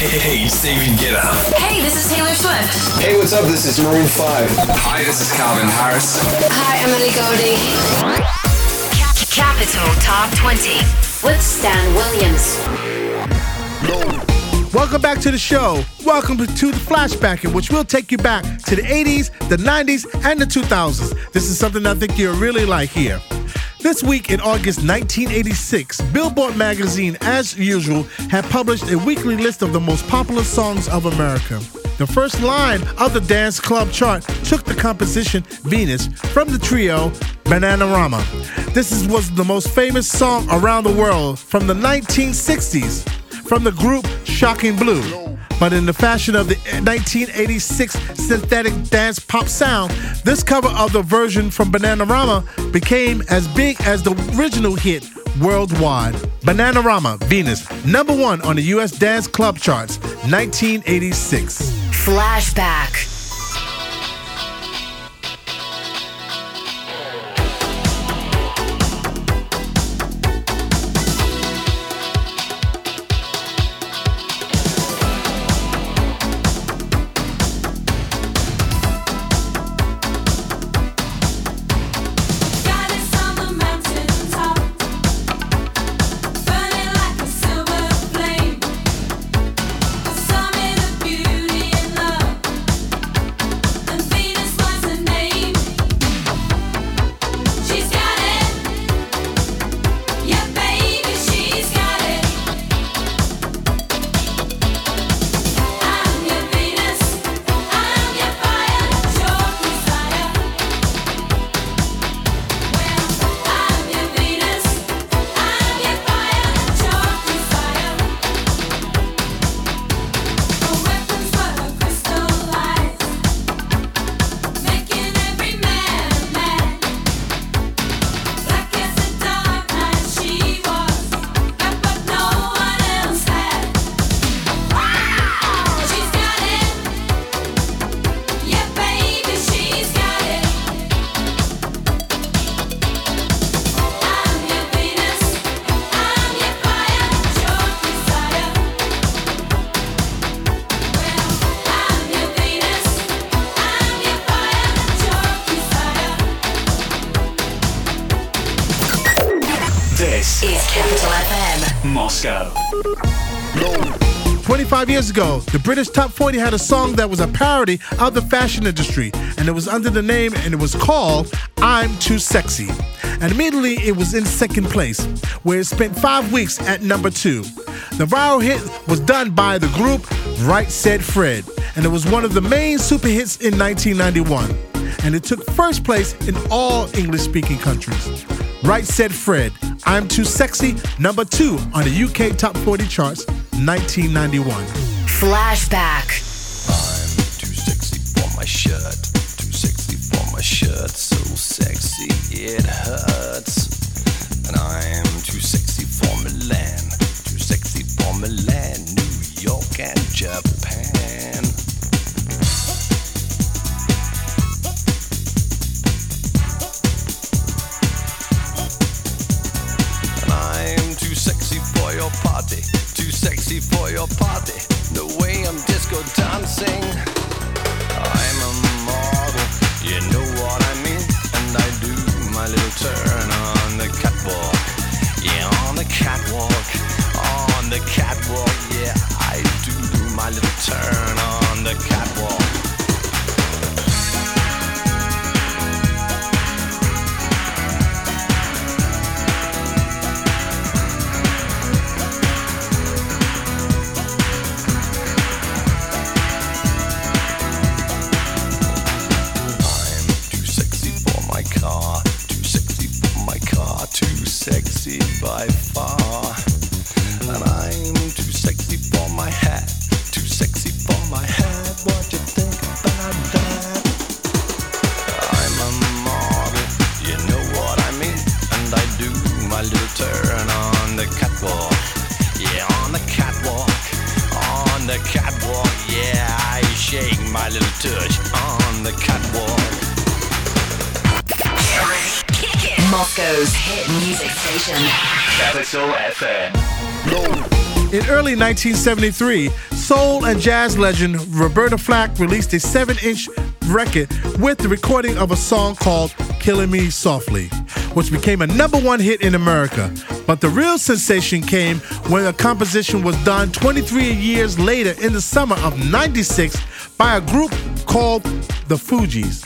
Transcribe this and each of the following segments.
Hey, hey, Stephen Get Up. Hey, this is Taylor Swift. Hey, what's up? This is Maroon 5. Hi, this is Calvin Harris. Hi, Ellie Goulding. Capital Top 20 with Stan Williams. Welcome back to the show. Welcome to the flashback, in which we'll take you back to the 80s, the 90s, and the 2000s. This is something I think you'll really like here. This week in August 1986, Billboard magazine, as usual, had published a weekly list of the most popular songs of America. The first line of the dance club chart took the composition Venus from the trio Bananarama. This is, was the most famous song around the world from the 1960s from the group Shocking Blue. But in the fashion of the 1986 synthetic dance pop sound, this cover of the version from Bananarama became as big as the original hit worldwide. Bananarama, Venus, number one on the US dance club charts, 1986. Flashback. Years ago, the British Top 40 had a song that was a parody of the fashion industry, and it was under the name and it was called I'm Too Sexy. And immediately it was in second place, where it spent five weeks at number two. The viral hit was done by the group Right Said Fred, and it was one of the main super hits in 1991. And it took first place in all English speaking countries. Right Said Fred, I'm Too Sexy, number two on the UK Top 40 charts, 1991. Flashback. I'm too sexy for my shirt. Too sexy for my shirt. So sexy it hurts. And I'm too sexy by far. And I'm too sexy for my hat, too sexy for my hat. What you think about that? I'm a model, you know what I mean, and I do my little turn on the catwalk. Yeah, on the catwalk, on the catwalk. Yeah, I shake my little tush on the catwalk. Moscow's hit music station. Capital FM. In early 1973, soul and jazz legend Roberta Flack released a 7 inch record with the recording of a song called Killing Me Softly, which became a number one hit in America. But the real sensation came when a composition was done 23 years later in the summer of 96 by a group called the Fugees.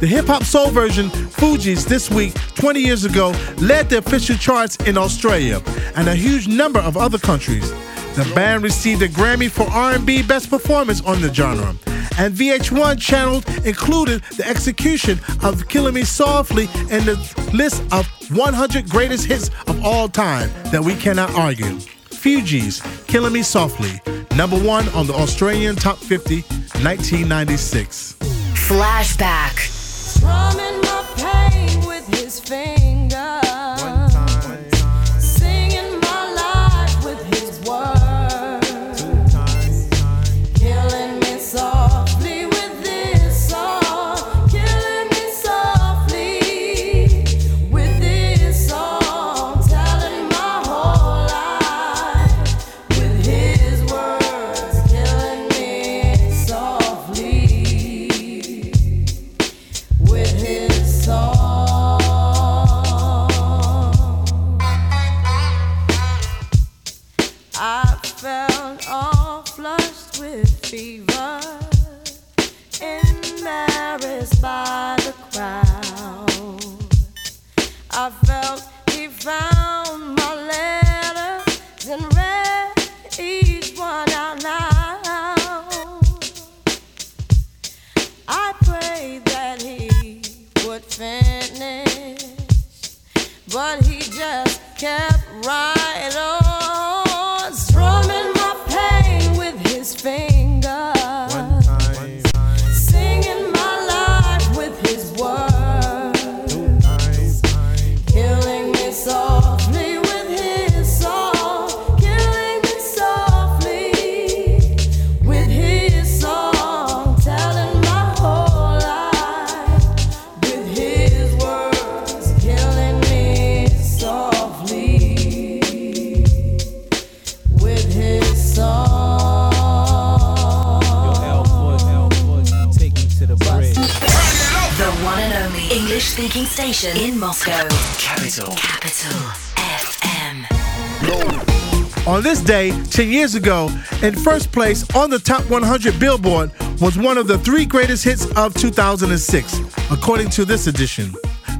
The hip hop soul version, Fugees, this week, 20 years ago, led the official charts in Australia and a huge number of other countries. The band received a Grammy for R&B Best Performance on the genre, and VH1 channel included the execution of "Killing Me Softly" in the list of 100 greatest hits of all time that we cannot argue. Fugees, "Killing Me Softly," number one on the Australian Top 50, 1996. Flashback. His fingers. But he just kept right station in Moscow. Capital. Capital FM. On this day, 10 years ago, in first place on the top 100 Billboard was one of the three greatest hits of 2006, according to this edition.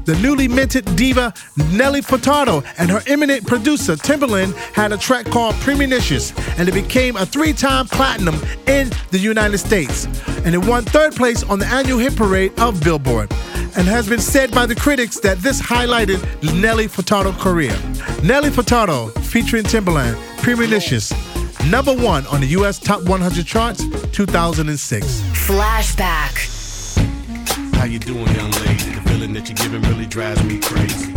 The newly minted diva Nelly Furtado and her eminent producer Timbaland had a track called Promiscuous, and it became a three time platinum in the United States. And it won third place on the annual hit parade of Billboard and has been said by the critics that this highlighted Nelly Furtado's career. Nelly Furtado, featuring Timbaland, Promiscuous, number one on the U.S. Top 100 charts, 2006. Flashback. How you doing, young lady? The feeling that you're giving really drives me crazy.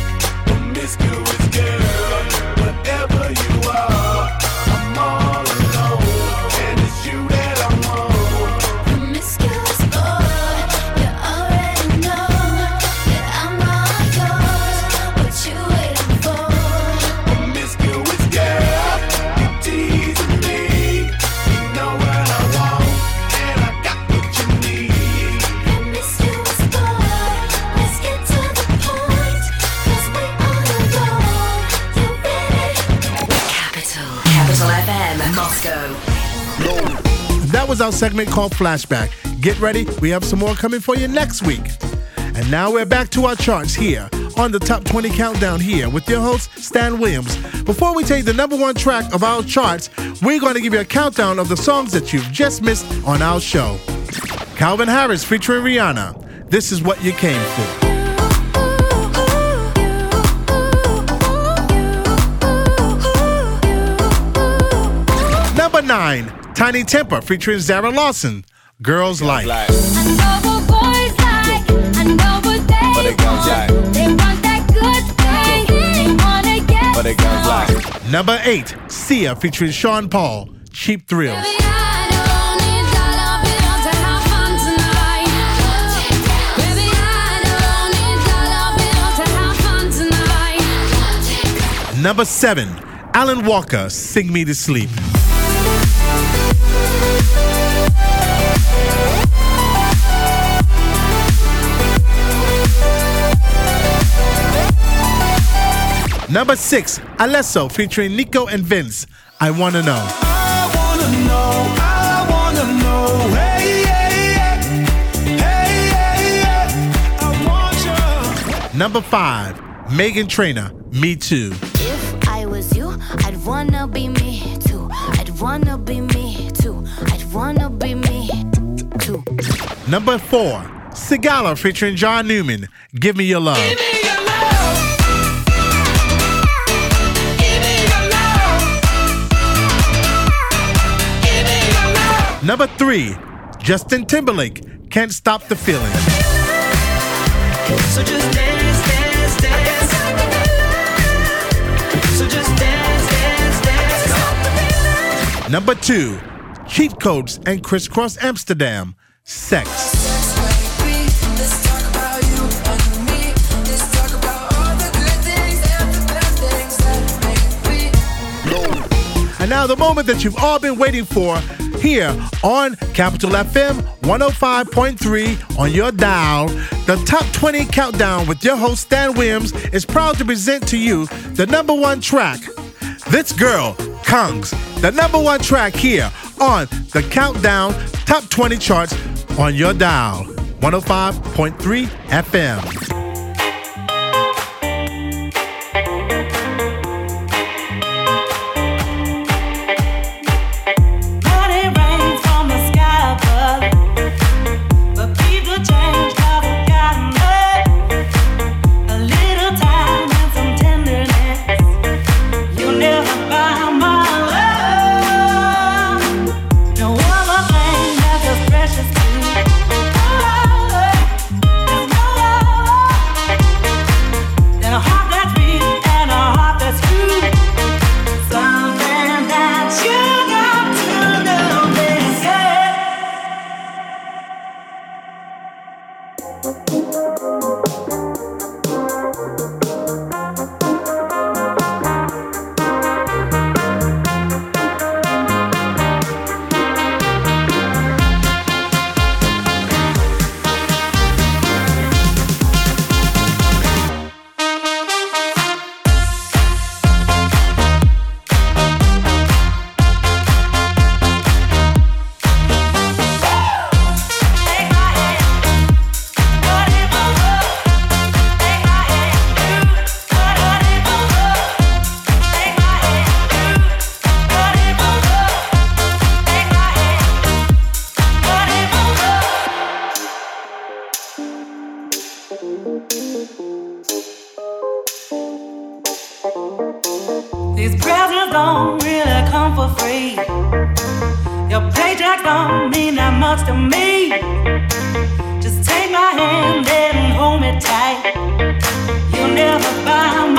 Promiscuous girl, whatever you are, Segment called Flashback. Get ready, we have some more coming for you next week. And now we're back to our charts here on the Top 20 Countdown here with your host, Stan Williams. Before we take the number one track of our charts, we're going to give you a countdown of the songs that you've just missed on our show. Calvin Harris featuring Rihanna. This is what you came for. Nine, Tinie Tempah featuring Zara Larsson, Girls Like. I know what boys like. I know what they But it want. They want that good thing. They wanna get But it goes like. Number eight, Sia featuring Sean Paul, Cheap Thrills. Baby, I don't need dollar bills to have fun tonight. Baby, I don't need dollar bills to have fun tonight. Number seven, Alan Walker, Sing Me to Sleep. Number six, Alesso featuring Nico and Vinz, I Wanna Know. I wanna know, I wanna know, hey, hey, hey, hey, hey, hey, I want you. Number five, Meghan Trainor, Me Too. If I was you, I'd wanna be me wanna be me too. I'd wanna be me too. Number four, Sigala featuring John Newman, Give Me Your Love. Number three, Justin Timberlake, Can't Stop the Feeling. So just dance, dance, dance. Number two, Cheat Codes and Kriss Kross Amsterdam, Sex. And now the moment that you've all been waiting for here on Capital FM 105.3 on your dial. The Top 20 Countdown with your host Stan Williams is proud to present to you the number one track. This girl, Kungs, the number one track here on the Countdown Top 20 charts on your dial 105.3 FM. These presents don't really come for free. Your paycheck don't mean that much to me. Just take my hand and hold me tight. You'll never buy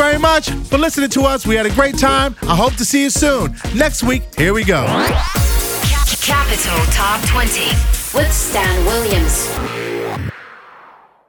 very much for listening to us. We had a great time. I hope to see you soon. Next week, here we go. Capital Top 20 with Stan Williams.